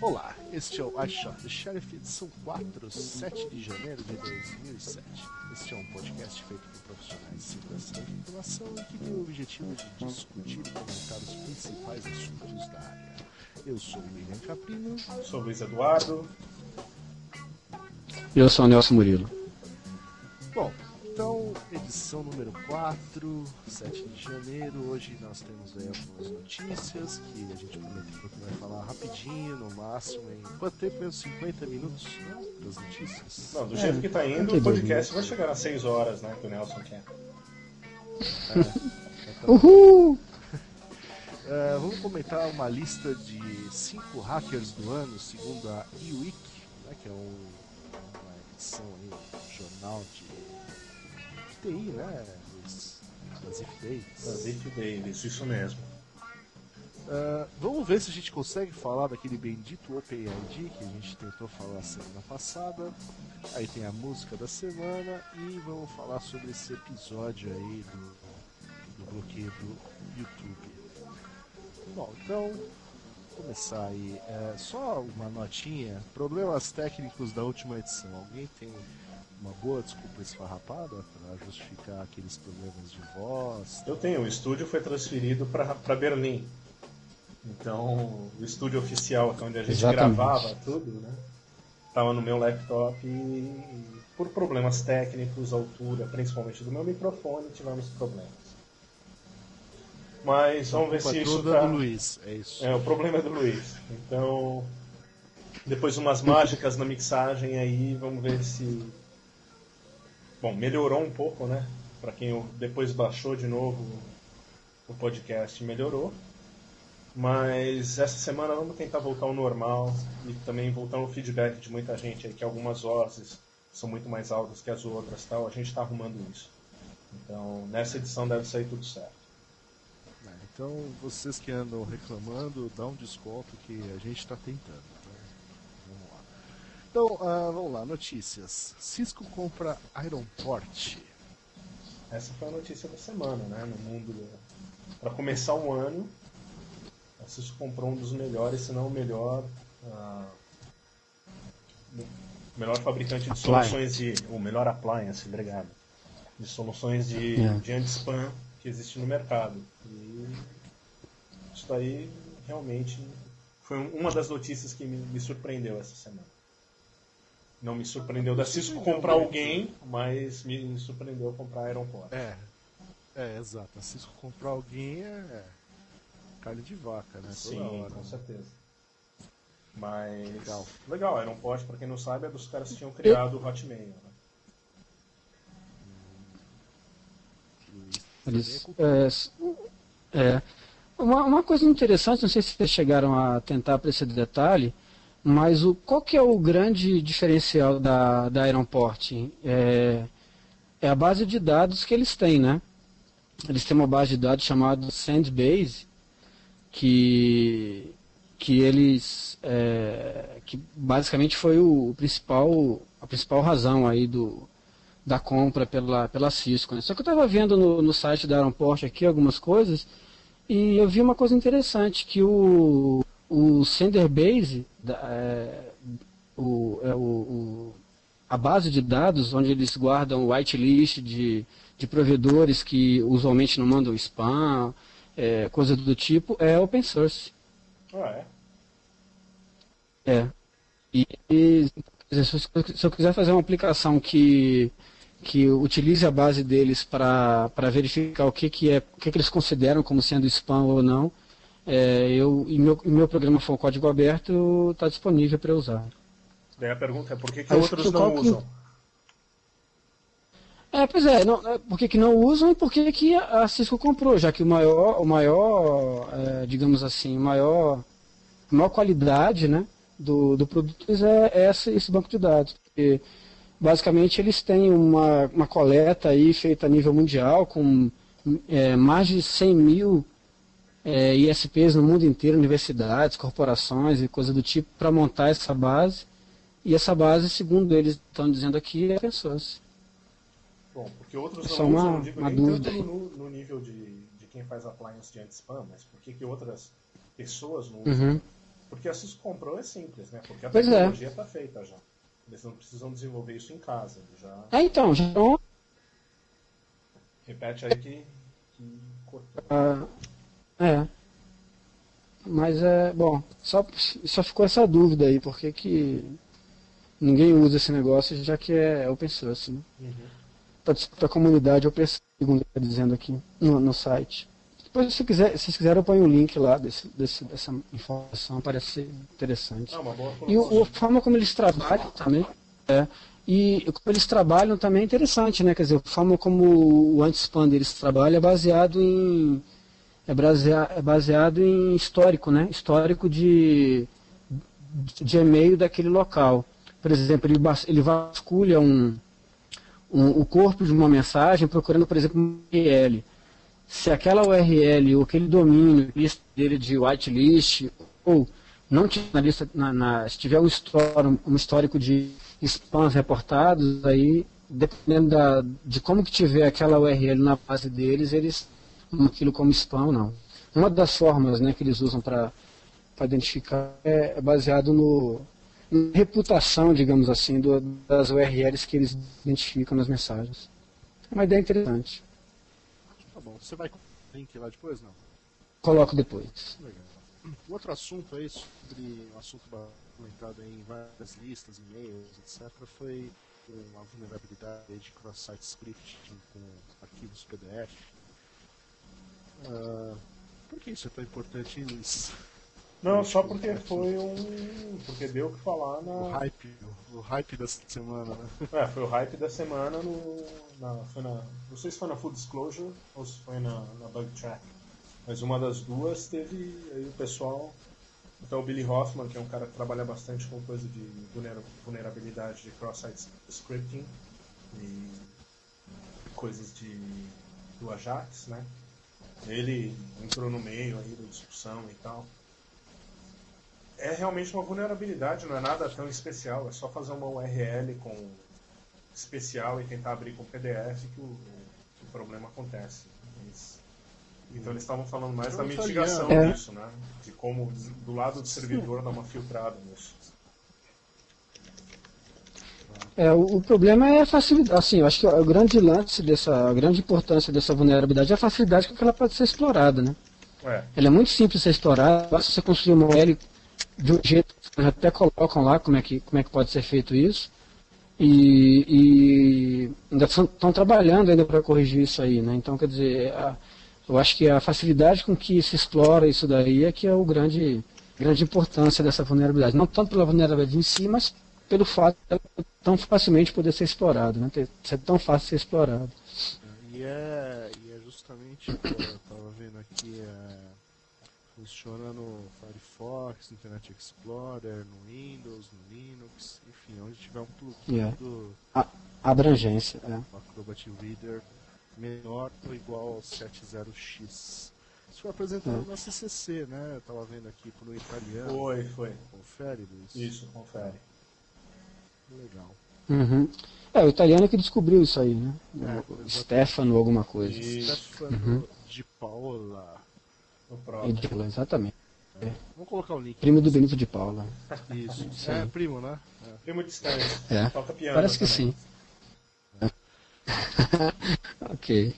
Olá, este é o iShot The Sheriff, edição 4, 7 de janeiro de 2007. Este é um podcast feito por profissionais de segurança da informação e que tem o objetivo de discutir e comentar os principais assuntos da área. Eu sou o William Caprino. Sou o Luiz Eduardo. Eu sou o Nelson Murilo. Número 4, 7 de janeiro. Hoje nós temos aí algumas notícias que a gente prometeu que vai falar rapidinho, no máximo em quanto tempo mesmo? 50 minutos né, das notícias? Não, do jeito que tá indo, o podcast vai chegar às 6 horas, né? Que o Nelson quer. É, Uhul! É, vamos comentar uma lista de 5 hackers do ano, segundo a eWeek, né, que é um, uma edição aí, um jornal de, de TI, né? Das If Davis, isso mesmo. Ah, vamos ver se a gente consegue falar daquele bendito OpenID que a gente tentou falar semana passada. Aí tem a música da semana e vamos falar sobre esse episódio aí do, do bloqueio do YouTube. Bom, então começar aí. É, só uma notinha. Problemas técnicos da última edição. Alguém tem uma boa desculpa esfarrapada para justificar aqueles problemas de voz? Eu tenho, o estúdio foi transferido para Berlim. Então, o estúdio oficial, que é onde a gente Exatamente. gravava tudo, né? Tava no meu laptop e por problemas técnicos, altura, principalmente do meu microfone, tivemos problemas. Mas vamos ver se isso tá... do Luiz, é isso. É, o problema é do Luiz. Então, depois umas mágicas na mixagem aí, vamos ver se. Bom, melhorou um pouco, né? Pra quem depois baixou de novo o podcast, melhorou. Mas essa semana vamos tentar voltar ao normal e também voltar no feedback de muita gente aí, que algumas vozes são muito mais altas que as outras tal. A gente tá arrumando isso. Então, nessa edição deve sair tudo certo. É, Então, vocês que andam reclamando, dá um desconto que a gente está tentando. Então, vamos lá. Ah, vamos lá, notícias. Cisco compra Ironport. Essa foi a notícia da semana, né? No mundo. Para começar o ano, a Cisco comprou um dos melhores, se não o melhor. o melhor fabricante de Appliance. soluções de. O melhor appliance, obrigado. De soluções de, É. de anti-spam que existe no mercado. E isso aí realmente foi uma das notícias que me, me surpreendeu essa semana. Não me surpreendeu da Cisco comprar alguém, mas me surpreendeu comprar a Ironport. É, é, exato. A Cisco comprar alguém é carne de vaca, né? Sim, hora. com certeza. Mas. Legal. Legal, Iron Pot, pra quem não sabe, é dos caras que tinham criado o Hotmail. Né? Eles, é, s- é. Uma, uma coisa interessante, não sei se vocês chegaram a tentar para esse detalhe, mas o, qual que é o grande diferencial da, da Ironport? É, é a base de dados que eles têm, né? Eles têm uma base de dados chamada Sandbase, que, que eles é, que basicamente foi o, principal a principal razão aí do, da compra pela, pela Cisco. né? Só que eu estava vendo no, no site da Ironport aqui algumas coisas e eu vi uma coisa interessante, que o, o Senderbase, da- é, o, é o, o- a base de dados onde eles guardam whitelist de, de provedores que usualmente não mandam spam, é, coisa do tipo, é open source. Ah, é? É. E, e, se eu quiser fazer uma aplicação que, que utilize a base deles para verificar o que, que é, o que, que eles consideram como sendo spam ou não, é, eu, e meu, meu programa for código aberto, está disponível para usar. Daí a pergunta é por que, que outros ficou não que- usam? É, pois é, não, é, por que, que não usam e por que, que a a Cisco comprou, já que o maior, o maior é, digamos assim, o maior, a maior qualidade né, do, do produto é, é esse, esse banco de dados. Porque, basicamente eles têm uma, uma coleta aí feita a nível mundial com é, mais de 100 mil é, ISPs no mundo inteiro, universidades, corporações e coisa do tipo, para montar essa base. E essa base, segundo eles estão dizendo aqui, é source. Bom, porque outros É não só usam, uma- não digo uma dúvida no, no nível de, de quem faz appliance de anti-spam, mas por que, que outras pessoas não usam? Uhum. porque a comprou é simples, né? Porque a Pois é. tecnologia está feita já. Eles não precisam desenvolver isso em casa. Já... É, então, já Repete aí que, que cortou. Ah, é. Mas é, bom, só, só ficou essa dúvida aí, porque que ninguém usa esse negócio, já que é open source, né? Uhum. Para a comunidade open source, segundo está dizendo aqui no, no site. Depois, se quiser, se vocês quiserem, eu ponho o link lá desse, desse, dessa informação, parece ser interessante. Ah, uma boa E o, a forma como eles trabalham também. É, e como eles trabalham também é interessante, né? Quer dizer, a forma como o anti-expander eles trabalham é baseado em. É baseado, é baseado em histórico, né? Histórico de, de e-mail daquele local. Por exemplo, ele, ele vasculha um, um- o corpo de uma mensagem procurando, por exemplo, um URL. Se aquela URL ou aquele domínio lista dele de whitelist ou não tiver na lista, na, na- se tiver um histórico, um histórico de spams reportados, aí dependendo da, de como que tiver aquela URL na base deles, eles aquilo como spam não. Uma das formas né, que eles usam para identificar é, é baseado no, na reputação, digamos assim, do- das URLs que eles identificam nas mensagens. É uma ideia interessante. Tá bom. Você vai com o link lá depois? Não. Coloco depois. Legal. Outro assunto aí, sobre um assunto comentado em várias listas, e-mails, etc., foi uma vulnerabilidade de cross-site scripting com arquivos PDF. Ah, por que isso é tão importante, hein, Luiz? Não, só porque foi um. Porque deu o que falar O na. hype, o, o hype dessa semana, né? É, foi o hype da semana no. Na, foi na, não sei se foi na Full Disclosure ou se foi na, na Bug Track. Mas uma das duas teve aí o pessoal. Então o Billy Hoffman, que é um cara que trabalha bastante com coisa de vulnera- vulnerabilidade de cross-site scripting e coisas de do Ajax, né? Ele entrou no meio aí da discussão e tal. É realmente uma vulnerabilidade, não é nada tão especial, é só fazer uma URL com especial e tentar abrir com PDF que o, o problema acontece. Então eles estavam falando mais da mitigação. É. disso, né? De como do lado do servidor dar uma filtrada nisso. É, o, o problema é a facilidade. Assim, eu acho que o grande lance dessa, a grande importância dessa vulnerabilidade é a facilidade com que ela pode ser explorada, né? É, Ela é muito simples de ser explorada, basta você construir uma URL de um jeito que eles até colocam lá como é que, como é que pode ser feito isso. E, e ainda estão trabalhando ainda para corrigir isso aí, né? Então, quer dizer, a- eu acho que a facilidade com que se explora isso daí é que é o grande, grande importância dessa vulnerabilidade. Não tanto pela vulnerabilidade em si, mas pelo fato de ela tão facilmente poder ser explorada, né? Ter, ser tão fácil ser explorada. E é, e é justamente, pô, eu tava vendo aqui, é, funciona no Firefox, no Internet Explorer, no Windows, no Linux, enfim, onde tiver um plugin Yeah. do A abrangência, é. Acrobat Reader menor ou igual ao 70x. Isso foi apresentado É. na CCC, né? Eu tava vendo aqui no italiano. foi, foi. Confere, Luiz? Isso, confere. Legal. Uhum. É, o italiano que descobriu isso aí, né? É, o. Stefano, alguma coisa. Stefano de Paula. No próprio. Edila, exatamente. Vamos colocar o link. Primo do Benito de Paula. Isso. Sim. É, primo, né? É. Primo distante. É. Toca piano. Parece que também. sim. ok.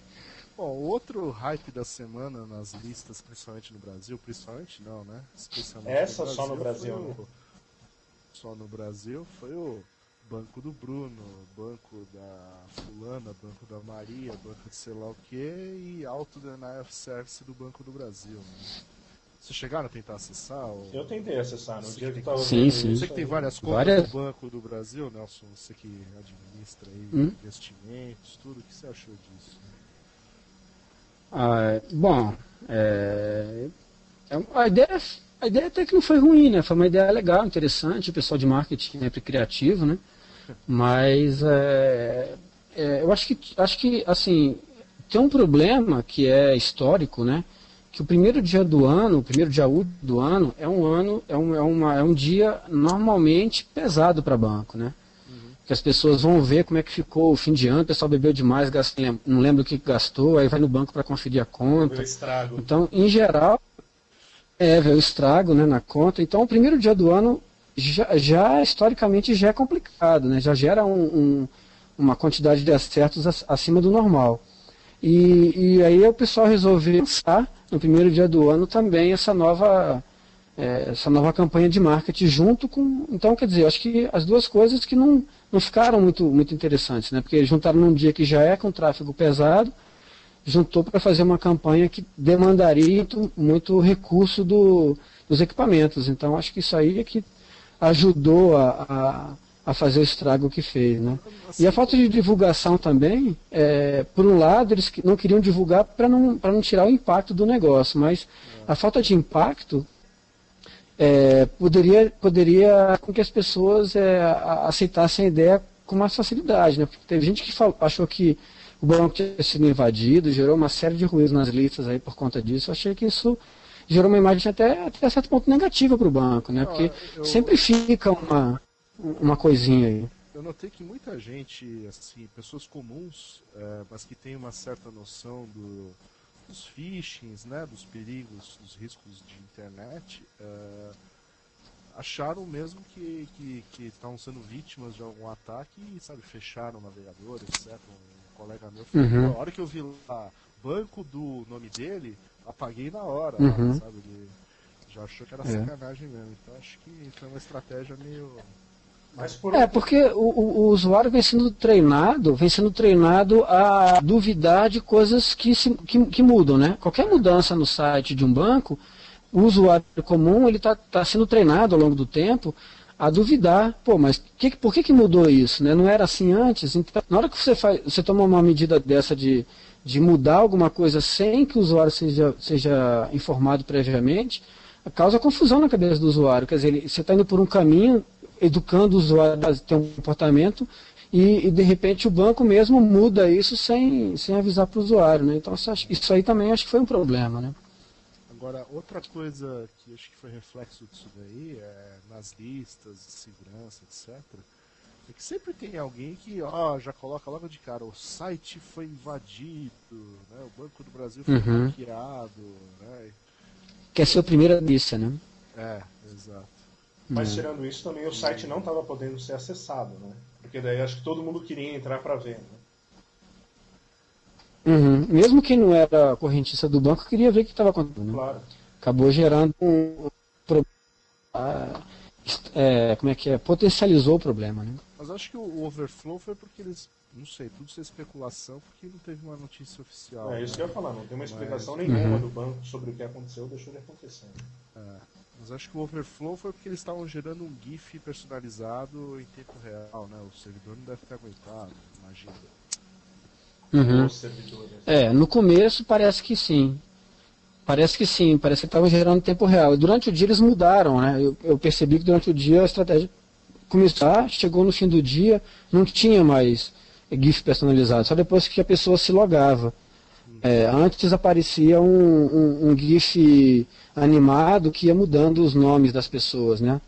Bom, o outro hype da semana nas listas, principalmente no Brasil, principalmente não, né? Especialmente Essa só no Brasil, o- né? Só no Brasil foi o Banco do Bruno, Banco da Fulana, Banco da Maria, Banco de sei lá o que e Auto Denial of Service do Banco do Brasil. Né? Vocês chegaram a tentar acessar? Ou... Eu tentei acessar no Você dia que que tava Sim, sim. Você que tem várias contas Várias- do Banco do Brasil, Nelson, você que administra aí Hum? investimentos, tudo, o que você achou disso? Ah, bom, é, é- a, ideia, a ideia até que não foi ruim, né? Foi uma ideia legal, interessante, o pessoal de marketing é sempre criativo, né? Mas é, é, eu acho que, acho que, assim, tem um problema que é histórico, né? Que o primeiro dia do ano, o primeiro dia útil do ano, é um ano, é um, é uma, é um dia normalmente pesado para banco, né? que as pessoas vão ver como é que ficou o fim de ano, o pessoal bebeu demais, gastou, não lembra o que gastou, aí vai no banco para conferir a conta. Então, em geral, É, o estrago né, na conta. Então, o primeiro dia do ano já, já historicamente já é complicado, né? Já gera um, um, uma quantidade de acertos acima do normal. E, e aí o pessoal resolveu lançar no primeiro dia do ano também essa nova é, essa nova campanha de marketing junto com. Então, quer dizer, acho que as duas coisas que não, não ficaram muito, muito interessantes, né? Porque juntaram num dia que já é com tráfego pesado, juntou para fazer uma campanha que demandaria muito, muito recurso do, dos equipamentos. Então, acho que isso aí é que ajudou a, a, a fazer o estrago que fez. Né? E a falta de divulgação também, é, por um lado, eles não queriam divulgar para não, não tirar o impacto do negócio, mas a falta de impacto é, poderia, poderia com que as pessoas é, aceitassem a ideia com mais facilidade. Né? Porque teve gente que falou, achou que o banco tinha sido invadido, gerou uma série de ruídos nas listas aí por conta disso. Eu achei que isso gerou uma imagem até, até certo ponto negativa para o banco, né? Porque eu... sempre fica uma, uma coisinha aí. Eu notei que muita gente, assim, pessoas comuns, é, mas que tem uma certa noção do, dos phishings, né, dos perigos, dos riscos de internet, é, acharam mesmo que estavam sendo vítimas de algum ataque e, sabe, fecharam o navegador, etc. Um colega meu falou, uhum. a hora que eu vi lá banco do nome dele, apaguei na hora, uhum. sabe? Ele já achou que era é. sacanagem mesmo. Então acho que foi uma estratégia meio. Por... É, porque o, o, o, usuário vem sendo treinado, vem sendo treinado a duvidar de coisas que, se, que, que mudam, né? Qualquer mudança no site de um banco, o usuário comum ele está tá sendo treinado ao longo do tempo a duvidar, pô, mas que, por que, que mudou isso? Né? Não era assim antes? Então, na hora que você, faz, você toma uma medida dessa de de mudar alguma coisa sem que o usuário seja, seja informado previamente, causa confusão na cabeça do usuário. Quer dizer, ele, você está indo por um caminho, educando o usuário a ter um comportamento, e, e, de repente o banco mesmo muda isso sem, sem avisar para o usuário. Né? Então isso aí também acho que foi um problema. Né? Agora, outra coisa que acho que foi reflexo disso daí é nas listas de segurança, etc é que sempre tem alguém que ó, já coloca logo de cara, o site foi invadido, né? o Banco do Brasil foi uhum. hackeado. Né? Quer ser a primeira lista, né? É, exato. Mas tirando isso também o site não estava podendo ser acessado, né? Porque daí acho que todo mundo queria entrar para ver. Né? Uhum. Mesmo quem não era correntista do banco queria ver o que estava acontecendo. Né? Claro. Acabou gerando um problema. É, como é que é? Potencializou o problema, né? Mas acho que o overflow foi porque eles. Não sei, tudo isso é especulação porque não teve uma notícia oficial. É isso né? que eu ia falar, não tem uma explicação mas... nenhuma uhum. do banco sobre o que aconteceu deixou de acontecer. É, mas acho que o overflow foi porque eles estavam gerando um GIF personalizado em tempo real, né? O servidor não deve ter aguentado, imagina. Uhum. É, no começo parece que sim. Parece que sim, parece que estavam gerando em tempo real. Durante o dia eles mudaram, né? Eu, eu percebi que durante o dia a estratégia começar, chegou no fim do dia, não tinha mais GIF personalizado, só depois que a pessoa se logava. É, antes aparecia um, um, um, GIF animado que ia mudando os nomes das pessoas, né?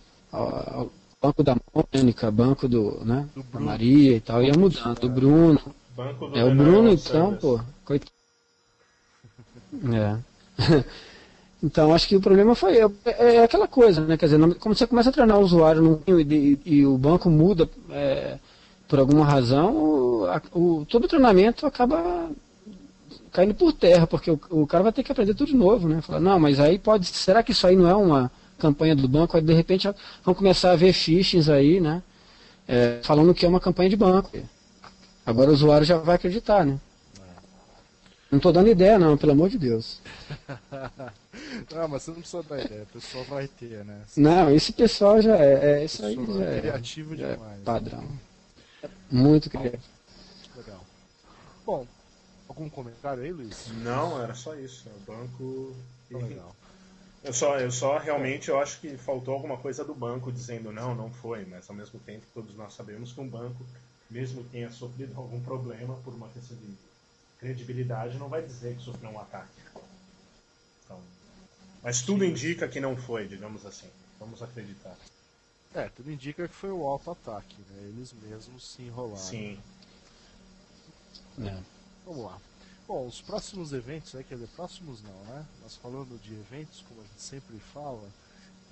Banco da Mônica, Banco do, né? do da Maria e tal, ia mudando. Do Bruno. Banco do é, o Bruno então, pô, coitado. É. Então, acho que o problema foi é, é aquela coisa, né? Quer dizer, como você começa a treinar o usuário e, e, o banco muda é, por alguma razão, o, a, o, todo o treinamento acaba caindo por terra, porque o, o, cara vai ter que aprender tudo de novo, né? Falar, não, mas aí pode. Será que isso aí não é uma campanha do banco? Aí de repente vão começar a ver phishings aí, né? É, falando que é uma campanha de banco. Agora o usuário já vai acreditar, né? Não estou dando ideia não, pelo amor de Deus. Não, mas você não precisa dar ideia, o pessoal vai ter, né? Você não, esse pessoal já é. é isso aí já é criativo já demais. É padrão. Muito criativo. Legal. Bom, algum comentário aí, Luiz? Não, era só isso. É o banco. Legal. Eu só, eu só realmente eu acho que faltou alguma coisa do banco dizendo não, não foi, mas ao mesmo tempo todos nós sabemos que um banco, mesmo que tenha sofrido algum problema por uma questão de credibilidade, não vai dizer que sofreu um ataque. Mas tudo indica que não foi, digamos assim. Vamos acreditar. É, tudo indica que foi o auto-ataque, né? Eles mesmos se enrolaram. Sim. É. Vamos lá. Bom, Bom, os próximos eventos, né, quer dizer, próximos não, né? Mas falando de eventos, como a gente sempre fala,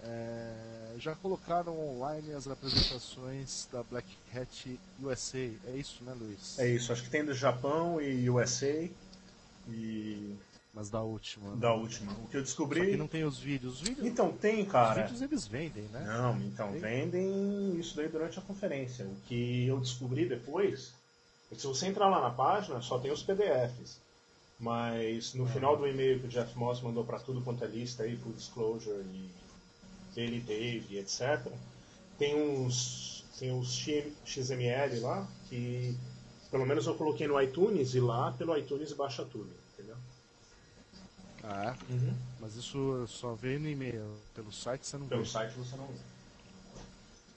é, já colocaram online as apresentações da Black Hat USA. É isso, né, Luiz? É isso, acho que tem do Japão e USA e Mas da última. né? da última. O que eu Só descobri. que não tem os vídeos. Os vídeos, Então tem, os cara. vídeos eles vendem, né? Não, então vendem isso daí durante a conferência. O que eu descobri depois, é que se você entrar lá na página, só tem os PDFs. Mas no final do e-mail que o Jeff Moss mandou para tudo quanto é lista aí, Full Disclosure e Daily Dave, etc., tem uns, tem X- XML lá que pelo menos eu coloquei no iTunes e lá pelo iTunes baixa tudo, entendeu? Ah, é? Uhum. Mas isso só vem no e-mail. Pelo site você não Pelo vê. site você não vê.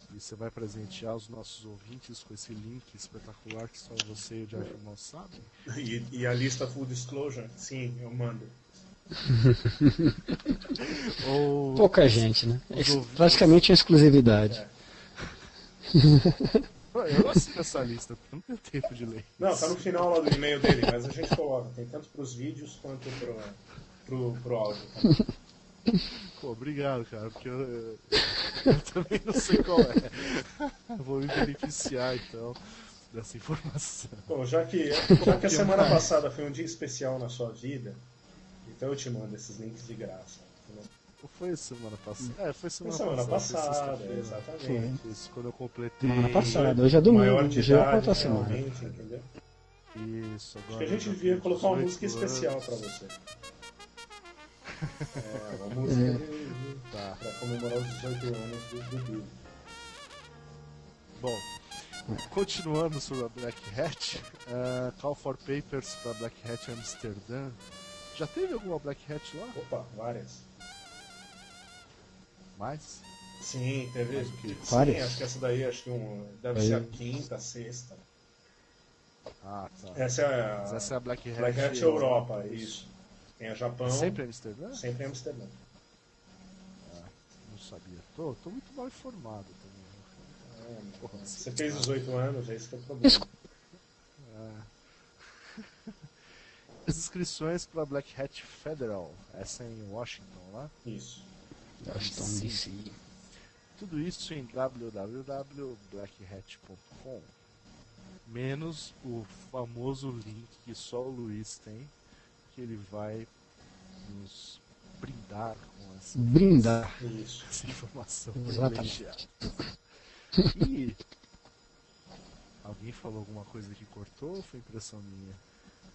E você vai presentear os nossos ouvintes com esse link espetacular que só você e o Jeff Moss sabem. E, e a lista Full Disclosure? Sim, eu mando. Ou Pouca gente, né? Os ouvintes. praticamente uma exclusividade. É. Eu não assino essa lista, porque não tenho tempo de ler. Não, tá no final lá do e-mail dele, mas a gente coloca. Tem tanto pros vídeos quanto pro, pro, pro áudio. tá? Pô, obrigado, cara, porque eu, eu- eu também não sei qual é. Vou me beneficiar, então, dessa informação. Bom, já que, já que a semana passada foi um dia especial na sua vida, então eu te mando esses links de graça. Ou foi semana passada? É, foi Foi semana, semana passada. passada, foi exatamente. Isso, quando eu completei. Semana passada, hoje é domingo, hoje é outra semana. entendeu? Isso, Acho agora. que a gente devia colocar uma 18 música especial anos. pra você. É, uma música de, de, Tá. pra comemorar os 18 anos do Dudu. Bom, continuando sobre a Black Hat, eh, Call for Papers para Black Hat Amsterdã. Já teve alguma Black Hat lá? Opa, várias. Mais? Sim, teve. Mais o quê? Sim, Várias? acho que essa daí acho que um, deve Aí. ser a quinta, sexta. Ah, tá. Essa é a, Mas essa é a Black Hat. Black Hat Europa, isso. Tem a Japão. É sempre Amsterdã? Sempre em Amsterdã. Não sabia. Tô, tô muito mal informado também. É, Porra, Você fez 18 anos, é isso que é o problema. Desculpa. As inscrições para Black Hat Federal, essa é em Washington, lá. Isso. Washington DC. Tudo isso em www.blackhat.com. Menos o famoso link que só o Luiz tem, que ele vai nos brindar com essa, Brindar. Essa informação Exatamente. privilegiada. E alguém falou alguma coisa que cortou ou foi impressão minha?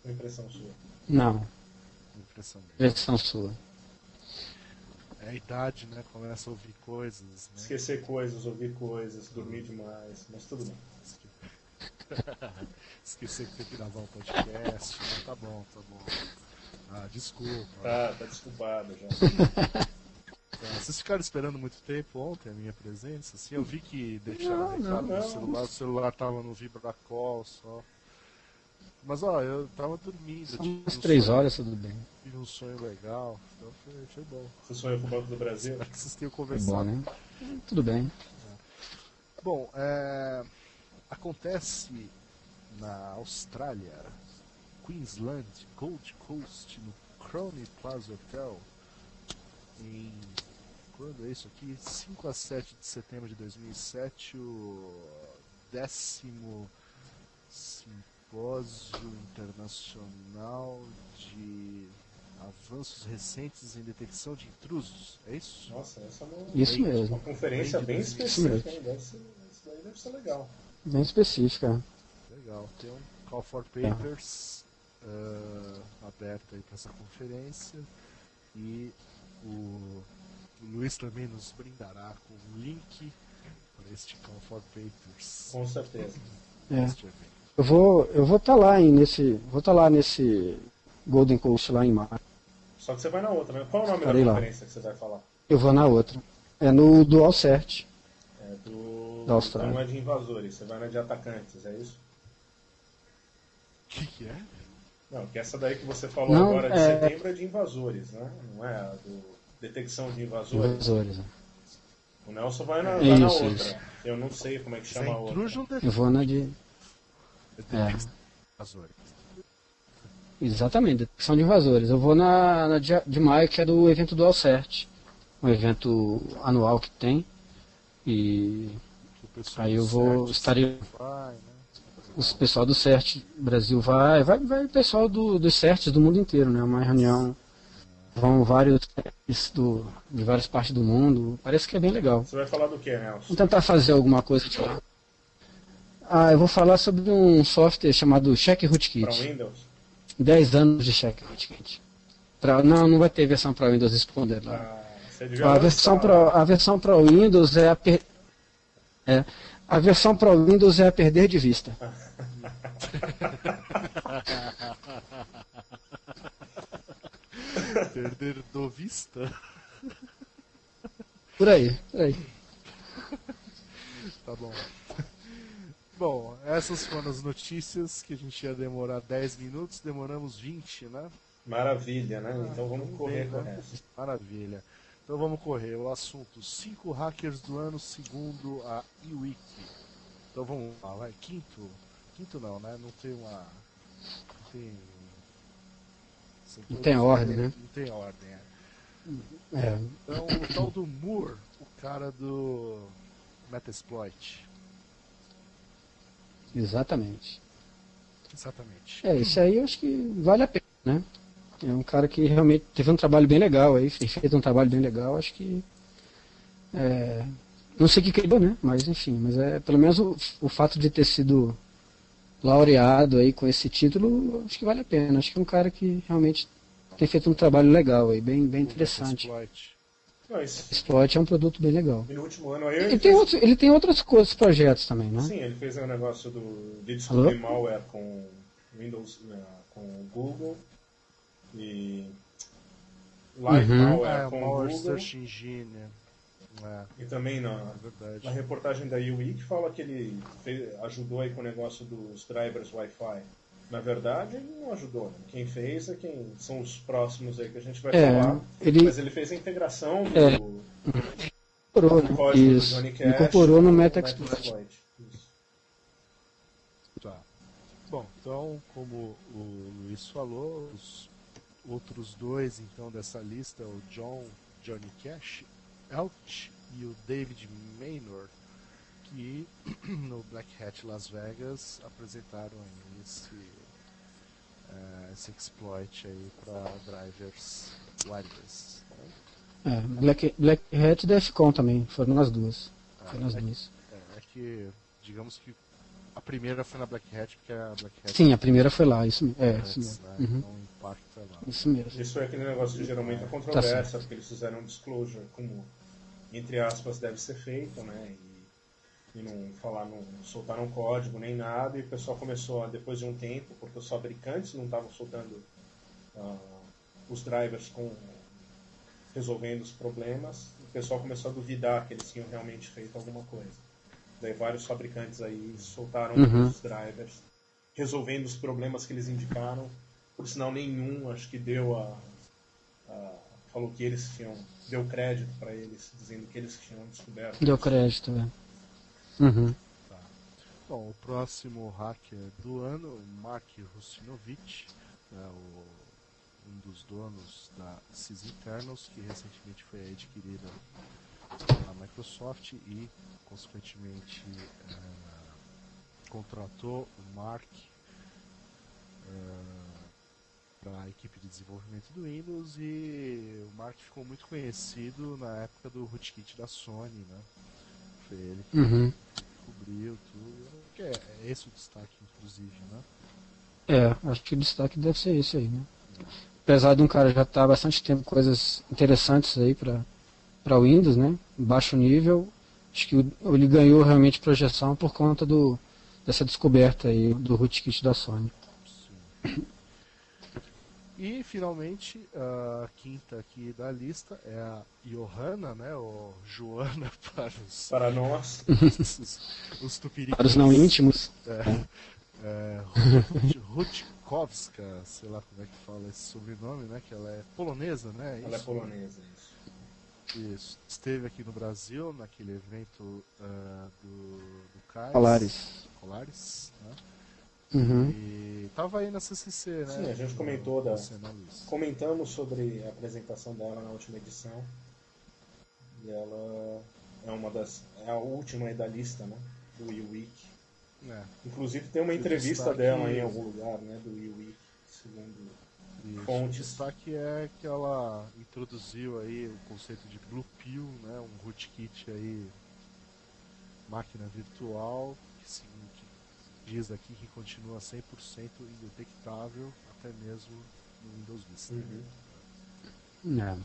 Uma impressão sua. Não, Impressão minha. versão sua. É a idade, né? Começa a ouvir coisas, né? Esquecer coisas, ouvir coisas, dormir demais, mas tudo bem. Esquecer que tem que gravar um podcast. Mas tá bom, tá bom. Ah, desculpa. Tá, tá desculpado já. Ah, Vocês ficaram esperando muito tempo ontem a minha presença? Assim, eu vi que deixaram Não, recado não, no não. celular, o celular tava no vibracol só. Mas ó, eu tava dormindo. São tive umas um três sonho- horas, tudo bem. Tive um sonho legal, então foi, foi bom. Você sonhou com o Banco do Brasil? Espero que vocês tenham É conversado. bom, né? Tudo bem. Bom, é, acontece na Austrália, Queensland, Gold Coast, no Crowley Plaza Hotel, em. Quando é isso aqui? 5 a 7 de setembro de 2007, o décimo simpósio internacional de avanços recentes em detecção de intrusos. É isso? Nossa, essa é uma, Isso Bem, mesmo. uma conferência bem Isso específica, hein? Deve ser, isso daí deve ser legal. Bem específica. Legal, tem um Call for Papers ah, aberto aí para essa conferência e o, o Luiz também nos brindará com um link para este Call for Papers. Com certeza. É. Eu vou eu vou estar lá em nesse vou estar lá nesse Golden Coast lá em março. Só que você vai na outra, né? Qual é o nome Estarei da lá. conferência que você vai falar? Eu vou na outra. É no Dual Cert. É do. Da Austrália. Não é de invasores, você vai na de atacantes, é isso? O que, que é? Não, que essa daí que você falou Não, agora de é- setembro é de invasores, né? Não é a do detecção de invasores. Invasores. né? O Nelson vai na, vai na Isso, outra. isso. Eu não sei como é que chama a é outra. Eu vou na de. Defense. Azores. Exatamente, detecção de invasores. Eu vou na, na de, de maio, que é do evento do Alcert, um evento anual que tem. E aí eu vou estaria vai, né? os pessoal do CERT Brasil vai, vai, vai o pessoal do, dos CERTs do mundo inteiro, né? Uma reunião vão vários do, de várias partes do mundo. Parece que é bem legal. Você vai falar do que, Nelson? Vou tentar fazer alguma coisa de lá. Ah, eu vou falar sobre um software chamado Check Rootkit. Para Windows? 10 anos de Check Rootkit. Pra, não, não vai ter versão para Windows Responder lá. Ah, a, versão a versão para Windows é a, per, é, a versão para Windows é a perder de vista. Perder do vista? Por aí, por aí. Tá bom. Bom, essas foram as notícias que a gente ia demorar 10 minutos, demoramos 20, né? Maravilha, né? Ah, então vamos correr bem, com né? Maravilha. Então vamos correr. O assunto: 5 hackers do ano segundo a eWiki. Então vamos lá, vai. Quinto. Quinto não, né? Não tem uma. Não tem não tem ordem, né? Não tem ordem, é. é. Então, o tal do Moore, o cara do Metasploit. Exatamente. Exatamente. É, isso aí eu acho que vale a pena, né? É um cara que realmente teve um trabalho bem legal aí, fez um trabalho bem legal, acho que. É, não sei o que quebrou, né? Mas enfim, mas é pelo menos o, o fato de ter sido laureado aí com esse título, acho que vale a pena. Acho que é um cara que realmente tem feito um trabalho legal aí, bem, bem interessante. Exploit. Exploit é um produto bem legal. E no último ano ele, ele, tem outro, ele tem outras coisas, projetos também, né? Sim, ele fez um negócio do, de descobrir malware com Windows, né, com Google e live uhum. malware é, com malware Google. Search Engine. É. E também na, é na reportagem da UI que fala que ele fez, ajudou aí com o negócio dos drivers Wi-Fi. Na verdade, ele não ajudou. Né? Quem fez é quem são os próximos aí que a gente vai é, falar. Ele... Mas ele fez a integração do, é. incorporou, do código Isso. do Johnny Cash incorporou no MetaExploit. Tá. Bom, então, como o Luiz falou, os outros dois então dessa lista, o John Johnny Cash Elch e o David Maynor, que no Black Hat Las Vegas apresentaram esse, uh, esse exploit aí para drivers wireless. Né? É, Black, Black Hat e Defcon também, foram nas duas. Ah, foi nas é, duas. É, é, que, digamos que a primeira foi na Black Hat, porque a Black Hat. Sim, a primeira foi lá, isso, é, isso mesmo. Né? Uhum. Então o impacto é lá. Isso mesmo. Isso é aquele negócio de geralmente a tá controvérsia, tá porque eles fizeram um disclosure como entre aspas, deve ser feito, né? E, e não falar, não soltar um código nem nada. E o pessoal começou, a, depois de um tempo, porque os fabricantes não estavam soltando uh, os drivers com resolvendo os problemas, o pessoal começou a duvidar que eles tinham realmente feito alguma coisa. Daí vários fabricantes aí soltaram uhum. os drivers, resolvendo os problemas que eles indicaram. Por sinal, nenhum acho que deu a, a falou que eles tinham deu crédito para eles, dizendo que eles tinham descoberto. Deu crédito, é. Uhum. Tá. Bom, o próximo hacker do ano, Mark Rusinovich, é o, um dos donos da Sys Internals, que recentemente foi adquirida pela Microsoft e, consequentemente, é, contratou o Mark. É, para a equipe de desenvolvimento do Windows e o Mark ficou muito conhecido na época do rootkit da Sony, né? Foi ele que uhum. descobriu tudo. Que é, é esse o destaque, inclusive, né? É, acho que o destaque deve ser esse aí, né? Apesar de um cara já estar tá há bastante tempo coisas interessantes aí para para Windows, né? Baixo nível, acho que ele ganhou realmente projeção por conta do dessa descoberta aí do rootkit da Sony. E finalmente a quinta aqui da lista é a Johanna, né? Ou Joana para os. Para nós. Os, os Para os não íntimos. É, é, Rutkowska, sei lá como é que fala esse sobrenome, né? Que ela é polonesa, né? Ela é polonesa, isso. Isso. Esteve aqui no Brasil, naquele evento uh, do, do CAIS. Colares. Colares, né? Uhum. E tava aí na CCC, né? Sim, a gente comentou da-? Comentamos sobre a apresentação dela na última edição. E ela é uma das. é a última aí da lista, né? Do Wii Week. É, Inclusive tem uma entrevista destaque- dela em algum lugar, né? Do Wii Week, segundo. e Fontes. O destaque é que ela introduziu aí o conceito de Blue Pill, né? Um rootkit aí, máquina virtual, que, se- que diz aqui que continua 100% indetectável até mesmo no Windows Vista. É.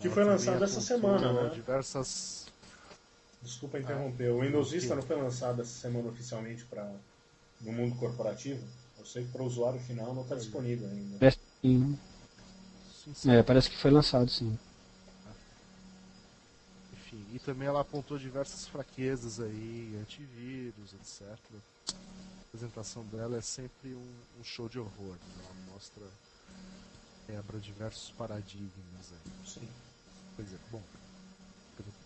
Que Ela foi lançado essa semana, né? Diversas Desculpa interromper. O Windows Vista não foi lançado essa semana oficialmente para no mundo corporativo? Eu sei que para o usuário final não está disponível ainda. Parece que- sim, sim. é, parece que foi lançado, sim. E também ela apontou diversas fraquezas aí, antivírus, etc. A apresentação dela é sempre um, um show de horror. né? Ela mostra, quebra diversos paradigmas aí. Sim. Quer dizer, bom,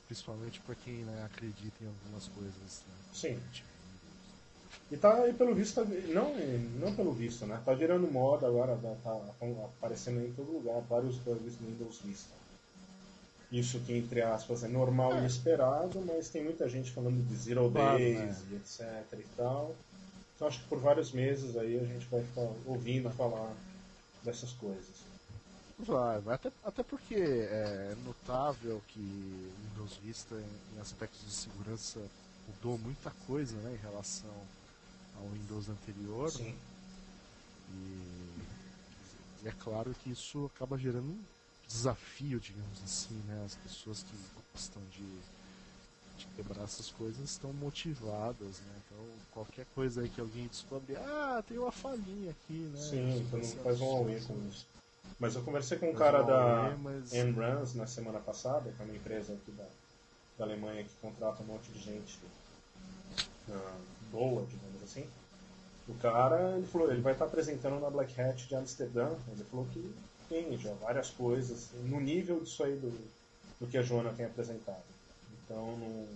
principalmente para quem né, acredita em algumas coisas. Né? Sim. E tá aí pelo visto, não, não pelo visto, né? Tá virando moda agora, tá, tá aparecendo em todo lugar, vários bugs no Windows Vista. Isso que, entre aspas, é normal e esperado, mas tem muita gente falando de Zero Claro, Days né? e etc e tal. Então acho que por vários meses aí a gente vai ficar ouvindo falar dessas coisas. Vai, vai até, até porque é notável que o Windows Vista, em, em aspectos de segurança, mudou muita coisa né, em relação ao Windows anterior. Sim. E, e é claro que isso acaba gerando desafio, digamos assim, né? As pessoas que gostam de, de quebrar essas coisas estão motivadas, né? Então qualquer coisa aí que alguém descobre, ah, tem uma falhinha aqui, né? Sim, ser faz um absurdo. com isso. Mas eu conversei com um cara da mas- na semana passada, que é uma empresa aqui da, da Alemanha que contrata um monte de gente ah, boa, digamos assim. O cara, ele falou, ele vai estar apresentando na Black Hat de Amsterdã. Ele falou que já várias coisas no nível disso aí do, do que a Joana tem apresentado. Então não,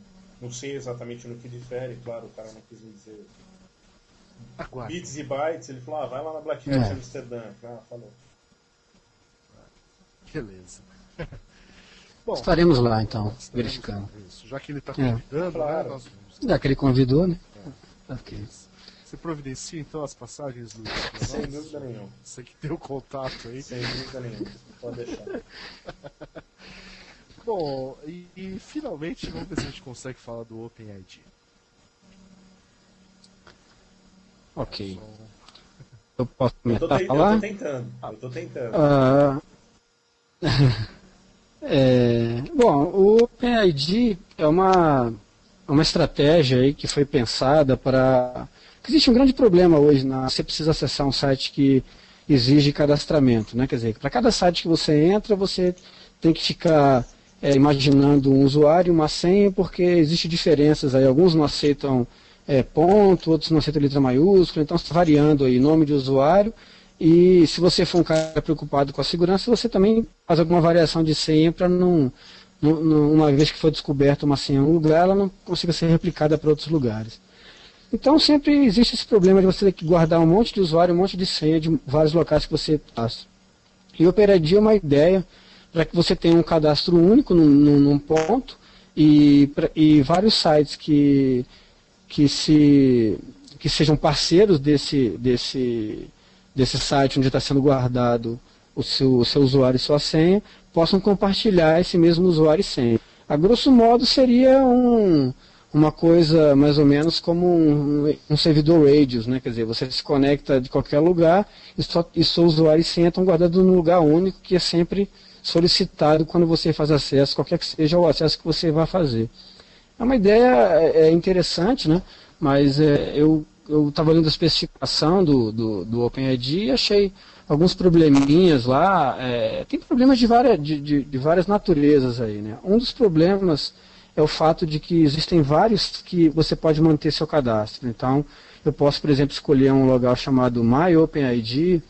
não sei exatamente no que difere, claro, o cara não quis me dizer Aguarde. bits e bytes, ele falou, ah, vai lá na Black Hat É. de Amsterdã. Ah, falou. Beleza. Bom, Estaremos lá então, estaremos verificando. isso. Já que ele está É. convidando, Claro. né, nós. Já que ele convidou, né? Ok. Você providencia então as passagens do. Sem dúvida nenhuma. Você que tem o contato aí. Sem dúvida nenhuma. Pode deixar. Bom, e, e finalmente vamos ver se a gente consegue falar do OpenID. Ok. Eu posso Eu tô, começar a te- eu falar? tô tentando. Eu tô tentando. Ah, é, bom, o OpenID é uma, uma estratégia aí que foi pensada para. Existe um grande problema hoje na. Você precisa acessar um site que exige cadastramento, né? Quer dizer, para cada site que você entra, você tem que ficar é, imaginando um usuário uma senha, porque existe diferenças aí. Alguns não aceitam é, ponto, outros não aceitam letra maiúscula, então está variando aí nome de usuário. E se você for um cara preocupado com a segurança, você também faz alguma variação de senha para não, não- não- uma vez que for descoberta uma senha em um lugar, ela não consiga ser replicada para outros lugares. Então sempre existe esse problema de você ter que guardar um monte de usuário, um monte de senha de vários locais que você passa. E o é uma ideia para que você tenha um cadastro único num, num- num ponto e, pra- e vários sites que, que, se, que sejam parceiros desse, desse, desse site onde está sendo guardado o seu, o seu usuário e sua senha, possam compartilhar esse mesmo usuário e senha. A grosso modo seria um, uma coisa mais ou menos como um, um servidor radius, né? quer dizer, você se conecta de qualquer lugar e, só, e seu usuário guardados num lugar único que é sempre solicitado quando você faz acesso, qualquer que seja o acesso que você vai fazer. É uma ideia é, é interessante, né? mas é, eu estava lendo a especificação do, do, do OpenID e achei alguns probleminhas lá. é, tem problemas de várias, de, de, de várias naturezas aí. Né? Um dos problemas é o fato de que existem vários que você pode manter seu cadastro. Então, eu posso, por exemplo, escolher um local chamado MyOpenID,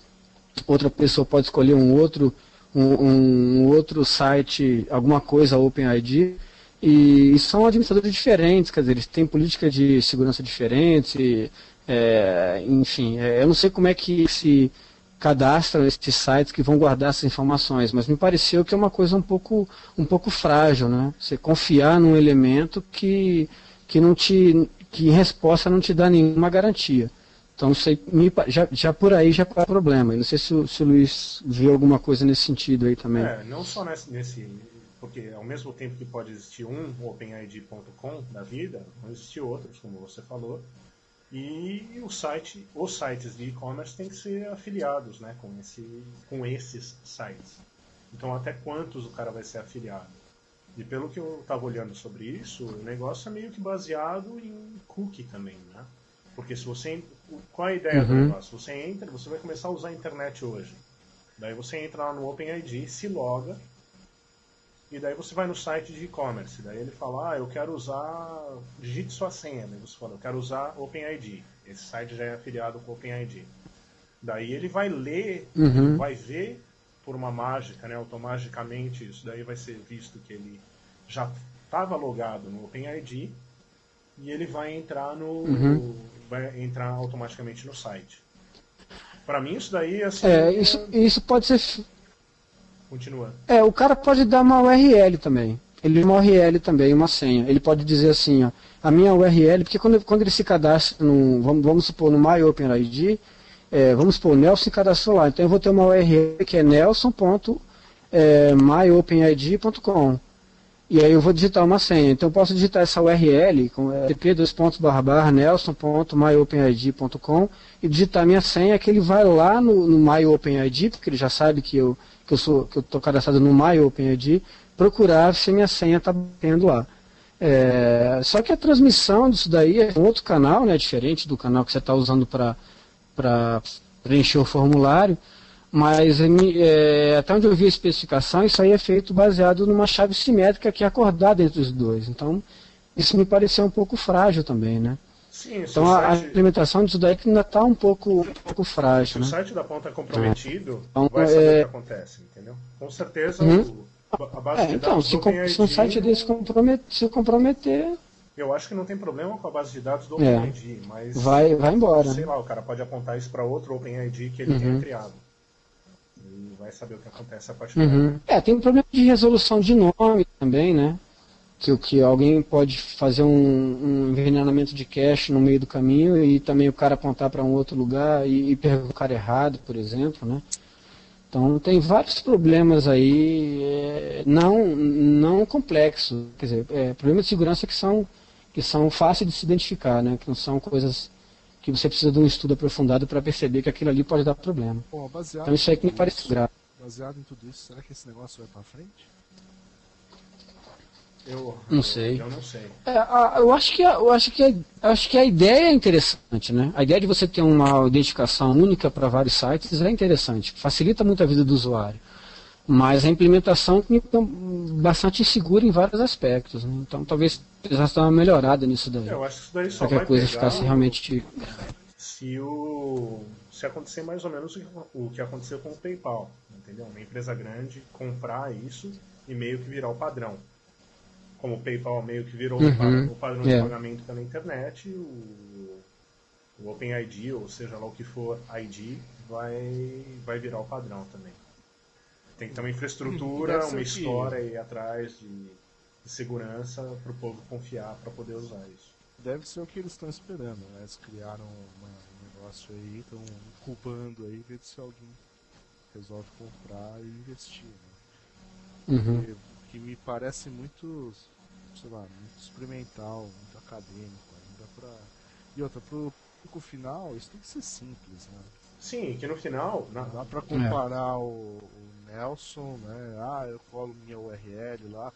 outra pessoa pode escolher um outro, um, um outro site, alguma coisa OpenID, E, e são administradores diferentes, quer dizer, eles têm política de segurança diferente, é, enfim, é, eu não sei como é que se cadastram esses sites que vão guardar essas informações, mas me pareceu que é uma coisa um pouco, um pouco frágil, né? Você confiar num elemento que, que não te, que em resposta não te dá nenhuma garantia. Então, sei, me, já, já por aí já é problema. Não sei se, se o Luiz viu alguma coisa nesse sentido aí também. É, não só nesse, nesse porque ao mesmo tempo que pode existir um OpenID.com da vida, vão existir outros, como você falou, e o site, os sites de e-commerce têm que ser afiliados né, com, esse, com esses sites. Então até quantos o cara vai ser afiliado? E pelo que eu estava olhando sobre isso, o negócio é meio que baseado em cookie também, né? Porque se você. Qual é a ideia uhum. do negócio? Você entra, você vai começar a usar a internet hoje. Daí você entra lá no OpenID, se loga, e daí você vai no site de e-commerce, daí ele fala, ah, eu quero usar, digite sua senha, daí você fala, eu quero usar OpenID. Esse site já é afiliado com OpenID. Daí ele vai ler, uhum. vai ver por uma mágica, né, automaticamente, isso daí vai ser visto que ele já estava logado no OpenID e ele vai entrar no, uhum. vai entrar automaticamente no site. Para mim isso daí assim, é, isso, isso pode ser Continua. É, o cara pode dar uma URL também. Ele uma URL também, uma senha. Ele pode dizer assim, ó, a minha URL, porque quando, quando ele se cadastra, no, vamos, vamos supor, no MyOpenID, é, vamos supor, Nelson se cadastrou lá. Então eu vou ter uma URL que é nelson.myopenid.com. E aí eu vou digitar uma senha. Então eu posso digitar essa URL com é, tp.nelson.myopenid.com e digitar minha senha que ele vai lá no, no MyOpenID, porque ele já sabe que eu que eu sou que eu estou cadastrado no MyOpenID, procurar se minha senha está tendo lá. É, só que a transmissão disso daí é um outro canal, né, diferente do canal que você está usando para preencher o formulário, mas é, até onde eu vi a especificação, isso aí é feito baseado numa chave simétrica que é acordada entre os dois. Então, isso me pareceu um pouco frágil também, né? Sim, então a, site... implementação disso daí ainda está um pouco, um pouco frágil. Se né? o site da ponta é comprometido, então, vai saber é... o que acontece, entendeu? Com certeza o, a base é, de então, dados se, com, se um site desse comprometer, se comprometer. Eu acho que não tem problema com a base de dados do OpenID, é. mas. Vai, vai embora. Sei lá, o cara pode apontar isso para outro OpenID que ele uhum. tenha criado. E vai saber o que acontece a partir uhum. daí. É, tem um problema de resolução de nome também, né? Que, que alguém pode fazer um, um, envenenamento de cache no meio do caminho e também o cara apontar para um outro lugar e, e pegar o cara errado, por exemplo, né? Então tem vários problemas aí é, não, não complexos, quer dizer, é, problemas de segurança que são, que são fáceis de se identificar, né? Que não são coisas que você precisa de um estudo aprofundado para perceber que aquilo ali pode dar problema. Bom, então isso aí que me parece grave. Baseado em tudo isso, será que esse negócio vai para frente? Eu não sei. Eu não sei. É, eu acho que eu acho que eu acho que a ideia é interessante, né? A ideia de você ter uma identificação única para vários sites é interessante, facilita muito a vida do usuário. Mas a implementação é bastante insegura em vários aspectos. Né? Então talvez precisasse dar uma melhorada nisso daí. Eu acho que isso daí só que vai a coisa pegar ficasse realmente. Se o. Se acontecer mais ou menos o que aconteceu com o PayPal, entendeu? Uma empresa grande comprar isso e meio que virar o padrão como o PayPal meio que virou uhum. o padrão yeah. de pagamento pela internet, o, o OpenID, ou seja lá o que for ID, vai, vai virar o padrão também. Tem que ter uma infraestrutura, uma história aí atrás de, de segurança para o povo confiar para poder usar isso. Deve ser o que eles estão esperando, né? Eles criaram uma, um negócio aí, estão culpando aí, ver se alguém resolve comprar e investir. Né? Uhum que me parece muito, sei lá, muito experimental, muito acadêmico ainda pra. E outra, pro público final, isso tem que ser simples, né? Sim, que no final. Não dá pra comparar é. o, o, Nelson, né? Ah, eu colo minha URL lá.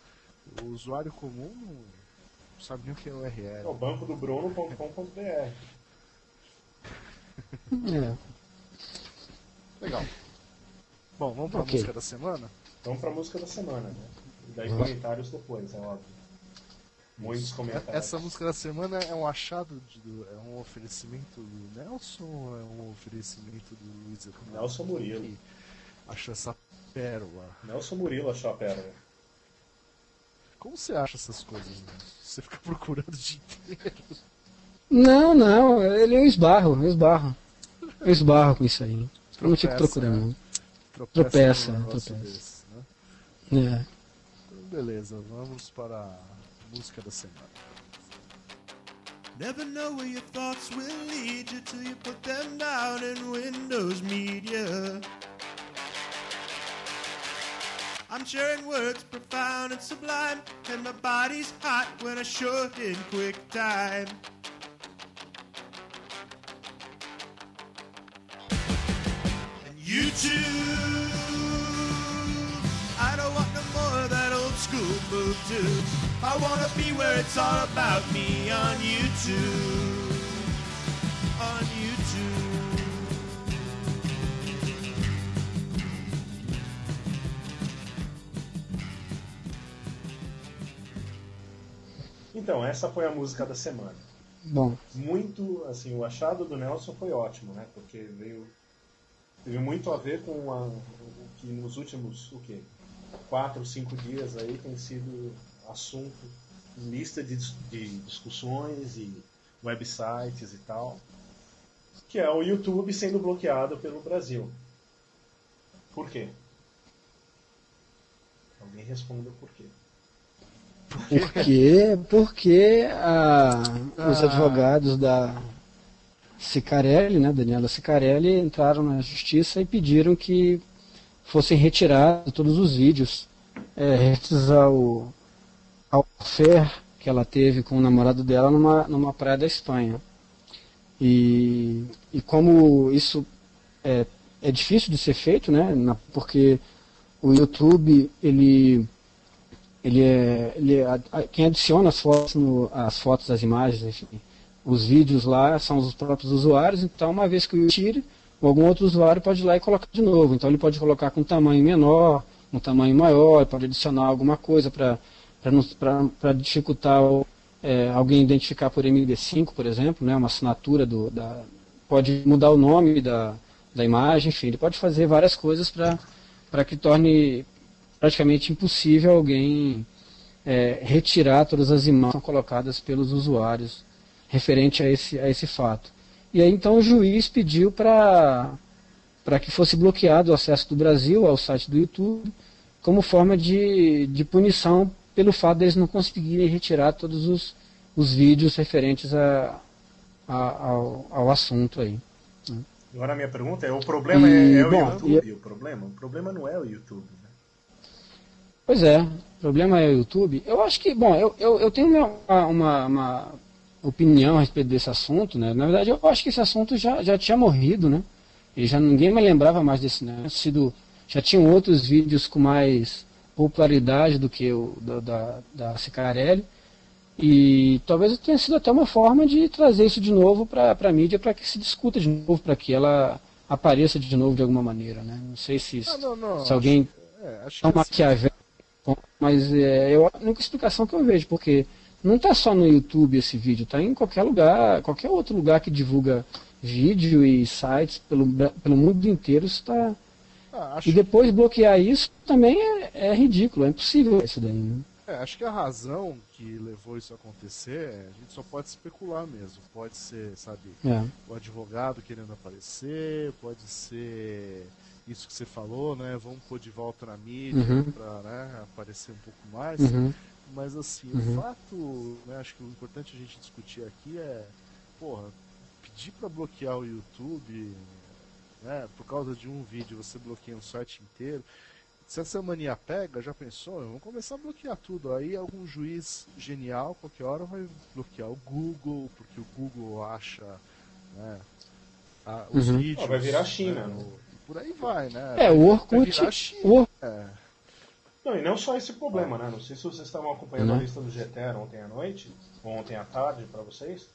O usuário comum não sabe nem o que é URL. É o banco do Bruno.com.br. é. Legal. Bom, vamos pra okay. música da semana? Vamos pra música da semana, né? Daí comentários depois, é óbvio. Muitos comentários. Essa música da semana é um achado, de, é um oferecimento do Nelson ou é um oferecimento do Luiz Nelson Murilo. achou essa pérola. Nelson Murilo achou a pérola. Como você acha essas coisas? Né? Você fica procurando o dia inteiro. Não, não, ele é esbarro, eu esbarro. Eu esbarro com isso aí. Eu não fico procurando. Né? Tropeça, tropeça. tropeça. Desse, né? É. Beleza, vamos para a música da semana. Never know where your thoughts will lead you till you put them down in Windows Media. I'm sharing words profound and sublime, and my body's hot when I show it in quick time. Too. I wanna be where it's all about me on YouTube. On YouTube. Então, essa foi a música da semana. Bom. Muito, assim, o achado do Nelson foi ótimo, né? Porque veio teve muito a ver com a, o que nos últimos, o quê? Quatro, cinco dias aí tem sido assunto, lista de, de discussões e websites e tal, que é o YouTube sendo bloqueado pelo Brasil. Por quê? Alguém responda por quê. Por quê? Porque a, os ah. advogados da Sicarelli, né, Daniela Sicarelli, entraram na justiça e pediram que fossem retirados todos os vídeos é, ao, ao fé que ela teve com o namorado dela numa, numa praia da Espanha. E, e como isso é, é difícil de ser feito, né, porque o YouTube, ele ele é, ele é, quem adiciona as fotos, no, as fotos, as imagens, enfim, os vídeos lá são os próprios usuários, então uma vez que o tire, algum outro usuário pode ir lá e colocar de novo. Então ele pode colocar com um tamanho menor, um tamanho maior, pode adicionar alguma coisa para dificultar é, alguém identificar por MD5, por exemplo, né, uma assinatura do, da, pode mudar o nome da, da imagem, enfim, ele pode fazer várias coisas para que torne praticamente impossível alguém é, retirar todas as imagens colocadas pelos usuários referente a esse, a esse fato. E aí então o juiz pediu para que fosse bloqueado o acesso do Brasil ao site do YouTube como forma de, de punição pelo fato deles não conseguirem retirar todos os, os vídeos referentes a, a ao, ao assunto aí. Agora a minha pergunta é, o problema e, é, é, o bom, YouTube, e... o problema? O problema não é o YouTube. Pois é, o problema é o YouTube. Eu acho que, bom, eu, eu, eu tenho uma, uma, uma, opinião a respeito desse assunto, né? Na verdade, eu acho que esse assunto já, já tinha morrido, né? E já ninguém me lembrava mais desse, né? Sido, já tinham outros vídeos com mais popularidade do que o da, da, da Cicarelli. E talvez tenha sido até uma forma de trazer isso de novo para a mídia, para que se discuta de novo, para que ela apareça de novo de alguma maneira, né? Não sei se, ah, não, não, se alguém acho, é, acho maquiavélico mas é, eu, a única explicação que eu vejo, porque não está só no YouTube esse vídeo, está em qualquer lugar, qualquer outro lugar que divulga vídeo e sites pelo, pelo mundo inteiro está. Ah. E depois bloquear isso também é, é, ridículo, é impossível isso daí. Né? É, acho que a razão que levou isso a acontecer, a gente só pode especular mesmo. Pode ser, sabe, é. o advogado querendo aparecer, pode ser isso que você falou, né? Vamos pôr de volta na mídia uhum. para né, aparecer um pouco mais. Uhum. Mas assim, uhum. o fato, né, acho que o importante a gente discutir aqui é, porra, pedir para bloquear o YouTube, né, por causa de um vídeo, você bloqueia um site inteiro. Se essa mania pega, já pensou? Vamos começar a bloquear tudo. Aí algum juiz genial, qualquer hora, vai bloquear o Google, porque o Google acha né, a, os uhum. vídeos. vai virar China. Né, por aí vai, né? É, o Orkut. O... É. Não, e não só esse problema, né? Não sei se vocês estavam acompanhando não. a lista do GTR ontem à noite, ou ontem à tarde para vocês.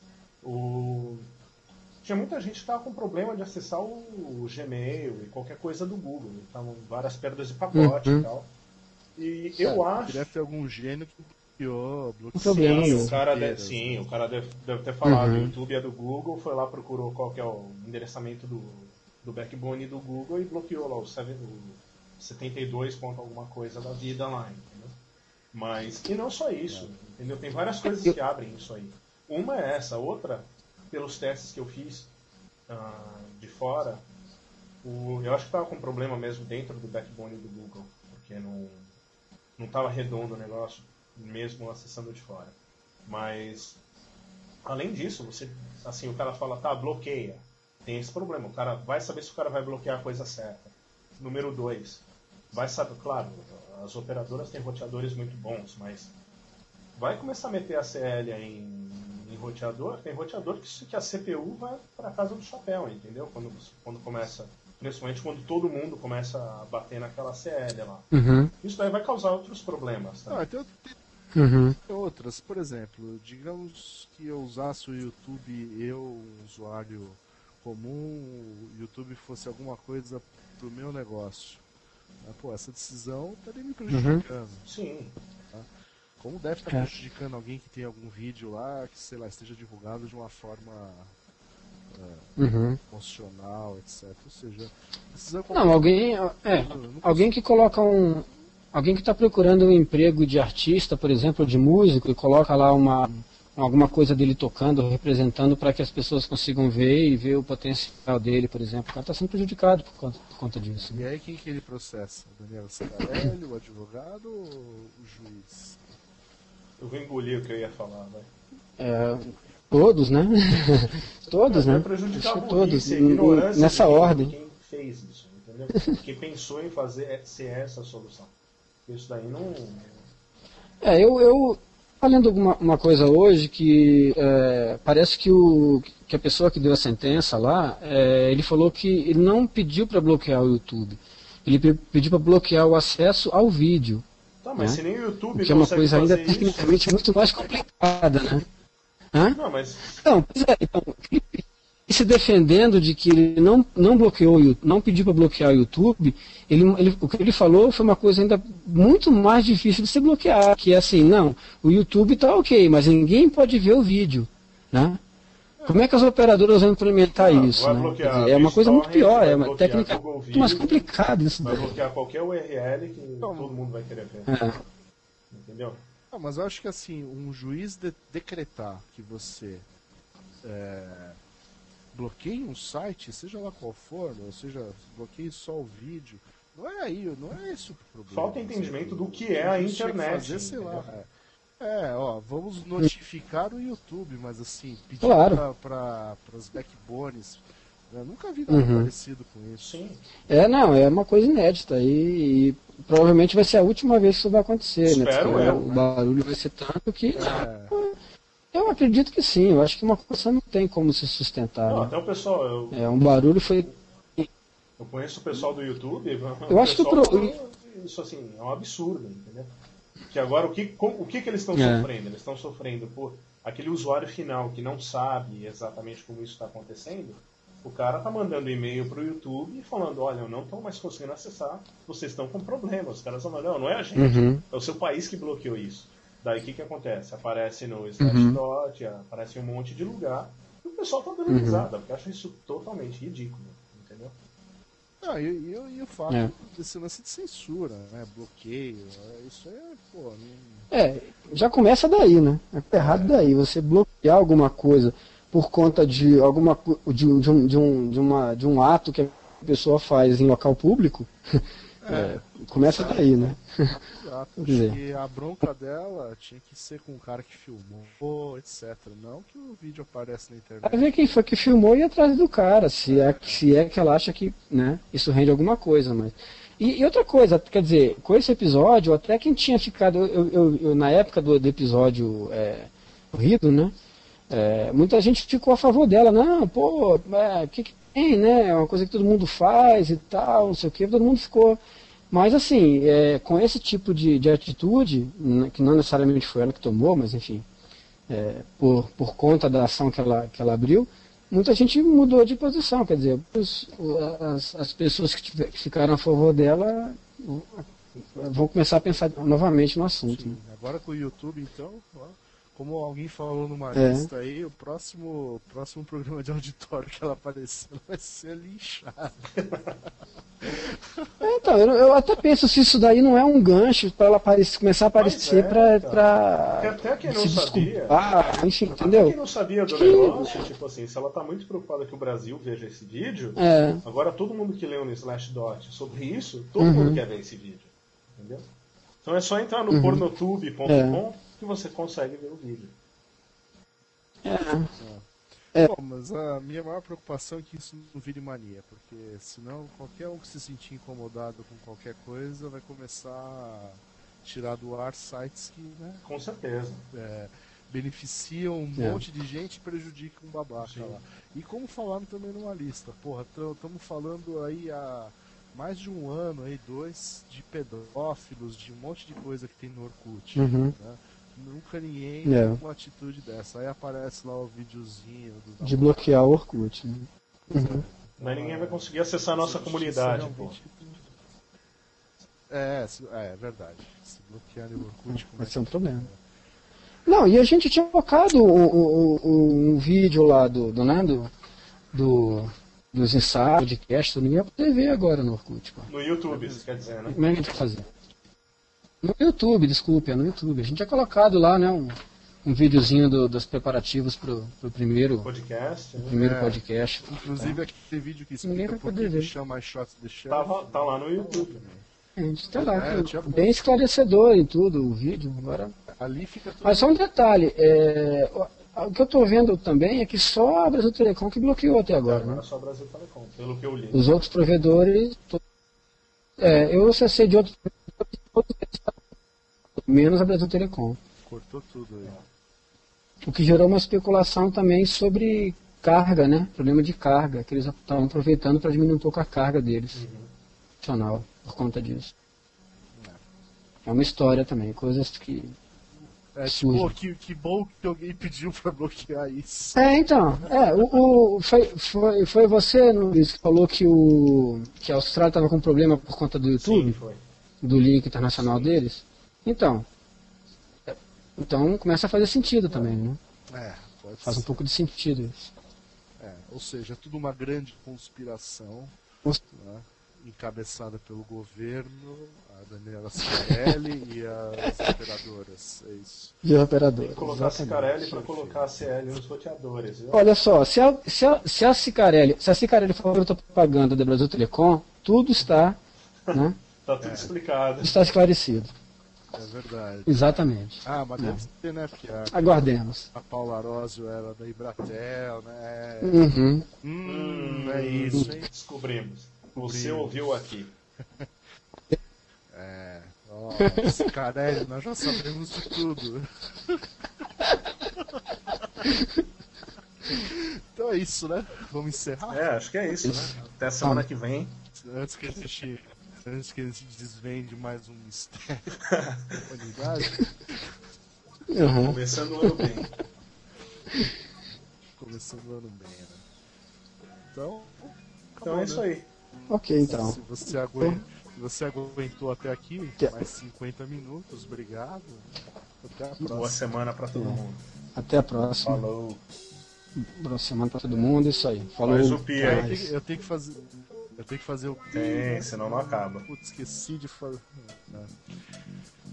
O... Tinha muita gente que estava com problema de acessar o, Gmail e qualquer coisa do Google. Estavam várias perdas de pacote uhum. e tal. E eu acho. Deve ter algum gênio que bloqueou, bloqueou. Sim, o cara, deve, sim, o cara deve, deve ter falado. Uhum. O YouTube é do Google, foi lá, procurou qual que é o endereçamento do, do backbone do Google e bloqueou lá o, 7, o 72 ponto alguma coisa da vida lá, entendeu? Mas, e não só isso, entendeu? Tem várias coisas que abrem isso aí. Uma é essa, outra, pelos testes que eu fiz uh, de fora, o, eu acho que estava com problema mesmo dentro do backbone do Google, porque não não estava redondo o negócio, mesmo acessando de fora. Mas, além disso, você, assim, o cara fala, tá, bloqueia. Tem esse problema, o cara vai saber se o cara vai bloquear a coisa certa. Número dois, vai saber, claro, as operadoras têm roteadores muito bons, mas vai começar a meter a CL em, em roteador, tem roteador que, que a CPU vai para casa do chapéu, entendeu? Quando, quando começa principalmente quando todo mundo começa a bater naquela CL lá. Uhum. Isso daí vai causar outros problemas. Tá? Ah, tem, Uhum. outras, por exemplo, digamos que eu usasse o YouTube, eu, um usuário comum, o YouTube fosse alguma coisa pro meu negócio. Pô, essa decisão estaria me prejudicando. Sim. Como deve estar É. prejudicando alguém que tem algum vídeo lá que, sei lá, esteja divulgado de uma forma Uhum. funcional, etc. Ou seja, decisão Não, alguém. É, alguém que coloca um. Alguém que está procurando um emprego de artista, por exemplo, de músico, e coloca lá uma, alguma coisa dele tocando, representando para que as pessoas consigam ver e ver o potencial dele, por exemplo. O cara está sendo prejudicado por conta, por conta disso. E aí quem que ele processa? O Daniel Sacarelli, o advogado ou o juiz? Eu vou engolir o que eu ia falar, vai. É, todos, né? todos, né? prejudicar Acho que todos, ignorância nessa de quem- ordem. Quem fez isso, entendeu? Quem pensou em fazer ser essa a solução. Isso daí não. É, eu, eu falando alguma uma coisa hoje que é, parece que, o, que a pessoa que deu a sentença lá, é, ele falou que ele não pediu para bloquear o YouTube. Ele pe- pediu para bloquear o acesso ao vídeo, Tá, mas Né? se nem o o YouTube que é uma coisa ainda fazer isso. tecnicamente muito mais complicada, né? Hã? Não, mas Não, pois é, então, ele se defendendo de que ele não, não bloqueou, não pediu para bloquear o YouTube, ele, ele- o que ele falou foi uma coisa ainda muito mais difícil de se bloquear, que é assim, não, o YouTube está ok, mas ninguém pode ver o vídeo, né? Como é que as operadoras vão implementar Não, isso? vai né? dizer, é uma coisa muito pior, é uma técnica Google muito mais complicada isso vai daí. bloquear qualquer URL que Não. todo mundo vai querer ver. É. Entendeu? Ah, mas eu acho que assim, um juiz de- decretar que você é, bloqueie um site, seja lá qual for, ou seja, bloqueie só o vídeo, não é aí, não é esse o problema. Falta entendimento do que é a internet, Fazer, sei lá, é, É, ó, vamos notificar o YouTube, mas assim, pedir Claro. para as backbones. Eu nunca vi nada Uhum. parecido com isso. Sim. É, não, é uma coisa inédita e, e provavelmente vai ser a última vez que isso vai acontecer, né? Espero Porque eu, o né? barulho vai ser tanto que. É, Eu acredito que sim, eu acho que uma coisa não tem como se sustentar. Não, né? até o pessoal, eu, É, um barulho foi. eu conheço o pessoal do YouTube, Eu o acho que o pro- isso assim, é um absurdo, entendeu? Que agora o que, o que, que eles estão É. sofrendo? Eles estão sofrendo por aquele usuário final que não sabe exatamente como isso está acontecendo. O cara tá mandando e-mail pro YouTube falando, olha, eu não estou mais conseguindo acessar, vocês estão com problema. Os caras falam, não, não é a gente, Uhum. é o seu país que bloqueou isso. Daí o que, que acontece? Aparece no Slashdot, Uhum. aparece em um monte de lugar, e o pessoal tá dando Uhum. risada, porque acha isso totalmente ridículo, entendeu? Não, e, e- e o fato É. desse lance de censura, né? Bloqueio, é, isso é, pô, não- É, já começa daí, né? É errado daí. Você bloquear alguma coisa por conta de alguma co- de, de, um, de, um, de, uma, de um ato que a pessoa faz em local público, é, começa daí, né? Exato. Dizer- a bronca dela tinha que ser com o cara que filmou, etc. Não que o vídeo aparece na Vai internet. ver quem foi que filmou e atrás do cara, se é, se é que ela acha que né, isso rende alguma coisa. Mas... E, e outra coisa, quer dizer, com esse episódio, até quem tinha ficado, eu, eu- eu- na época do, do episódio é, corrido, né? é, muita gente ficou a favor dela, não, pô, o que, que tem, né? É uma coisa que todo mundo faz e tal, não sei o que, todo mundo ficou. Mas assim, é, com esse tipo de, de atitude, né, que não necessariamente foi ela que tomou, mas enfim, é, por, por conta da ação que ela, que ela abriu, muita gente mudou de posição. Quer dizer, os- as, as pessoas que, tiver- que ficaram a favor dela vão começar a pensar novamente no assunto. Sim, agora com o YouTube, então, ó, como alguém falou numa É. lista aí, o próximo, o próximo programa de auditório que ela aparecer vai ser linchado. É, Então, eu, eu até penso se isso daí não é um gancho para ela aparecer, começar a aparecer é, pra, Porque até quem não se sabia- desculpar, enfim, Quem entendeu? não sabia do que- negócio, tipo assim, se ela tá muito preocupada que o Brasil veja esse vídeo, É, agora todo mundo que leu no Slashdot sobre isso, todo Uhum. mundo quer ver esse vídeo. Entendeu? Então é só entrar no Uhum. pornotube.com É. que você consegue ver o vídeo. é, É. Bom, mas a minha maior preocupação é que isso não vire mania, porque senão qualquer um que se sentir incomodado com qualquer coisa vai começar a tirar do ar sites que né, Com certeza. é, beneficiam um É. monte de gente e prejudicam um babaca Sim. lá. E como falaram também numa lista, porra, estamos falando aí há mais de um ano, aí, dois, de pedófilos, de um monte de coisa que tem no Orkut. Uhum. né? Nunca ninguém É. tem uma atitude dessa. Aí aparece lá o videozinho de bloquear o Orkut. Né? Uhum. Mas ninguém vai conseguir acessar a nossa Isso comunidade, pô. É, é, é verdade. Se bloquearem o Orkut, como Vai é ser um que- problema. Não, e a gente tinha colocado um, um- um- vídeo lá do, do, né, do, do- dos ensaios de cast, não ia poder ver agora no Orkut. Pô. No YouTube, você quer dizer, né? Como é que a gente vai fazer? No YouTube, desculpe, é no YouTube. A gente tinha colocado lá, né, um, um videozinho do- dos preparativos pro, pro primeiro, Podcast. né? primeiro É. podcast. Inclusive aquele vídeo que explica por poder que ver. chama Shots the Shell. Tava, tá lá no YouTube. A gente tá lá, É, tinha- bem esclarecedor em tudo o vídeo. Agora Ali fica tudo. Mas só um detalhe, é, o- que eu estou vendo também é que só a Brasil Telecom que bloqueou até agora, né? Agora é só Brasil Telecom, pelo que eu li. Os outros provedores, é, eu acessei de outros provedores, todos eles estavam- menos a Brasil Telecom. Cortou tudo aí. O que gerou uma especulação também sobre carga, né? Problema de carga, que eles estavam aproveitando para diminuir um pouco a carga deles, Uhum. por conta disso. É uma história também, coisas que É, tipo, que, que bom que alguém pediu pra bloquear isso. É, então, é, o, o- foi, foi, foi você, Luiz, que falou que, o, que a Austrália estava com problema por conta do Sim, YouTube, foi. Do link internacional deles? Então, então começa a fazer sentido também, né? É, pode Faz um ser. pouco de sentido isso. É, ou seja, é tudo uma grande conspiração Cons- né, encabeçada pelo governo, a Daniela Scarelli e as operadoras. É isso. De operador. Tem que colocar a Cicarelli para colocar a CL nos roteadores. viu? Olha só, se a, se a, se a Cicarelli, se a Cicarelli for outra propaganda da Brasil Telecom, tudo está, né, Tá tudo explicado. está esclarecido. É verdade. Exatamente. Ah, mas É. deve ser, né? Porque a, Aguardemos. a Paula Arósio era da Ibratel, né? Uhum. Hum, é isso, hein? Descobrimos. Você Descobrimos. ouviu aqui. É. Ó, Cicarelli, nós já sabemos de tudo. então é isso, né? Vamos encerrar? É, acho que é isso, né? Até semana que vem. Antes que a gente. Antes que a gente desvende mais um mistério da humanidade, Uhum. Começando o ano bem. começando o ano bem, né? Então. Então é isso aí. Ok, então. Se você, aguentou, se você aguentou até aqui, Que- mais 50 minutos, obrigado. Até a Boa próxima. semana pra todo mundo. Até a próxima. Falou. Boa semana pra todo mundo. Isso aí. Falou. Eu tenho, eu tenho que fazer. Eu tenho que fazer o. Tem, senão não acaba. Putz, esqueci de fazer.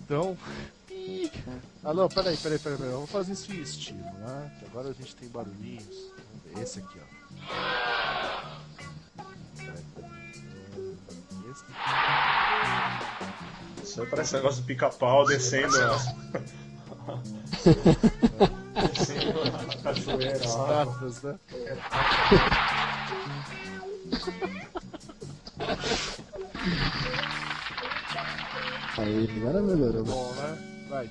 Então. pi. Ah não, peraí, peraí, peraí, peraí. Vamos fazer isso em estilo, né? Que agora a gente tem barulhinhos. Esse aqui, ó. Isso aí parece negócio do pica-pau descendo descendo a cachoeira. As ó. datas, né? Aí, agora melhorou. Bom, né? Vai.